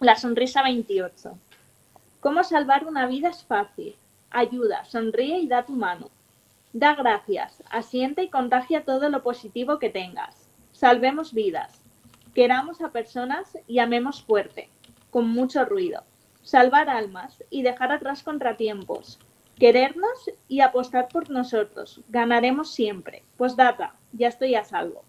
La sonrisa 28. ¿Cómo salvar una vida es fácil? Ayuda, sonríe y da tu mano. Da gracias, asiente y contagia todo lo positivo que tengas. Salvemos vidas. Queramos a personas y amemos fuerte, con mucho ruido. Salvar almas y dejar atrás contratiempos. Querernos y apostar por nosotros. Ganaremos siempre. Pues data, ya estoy a salvo.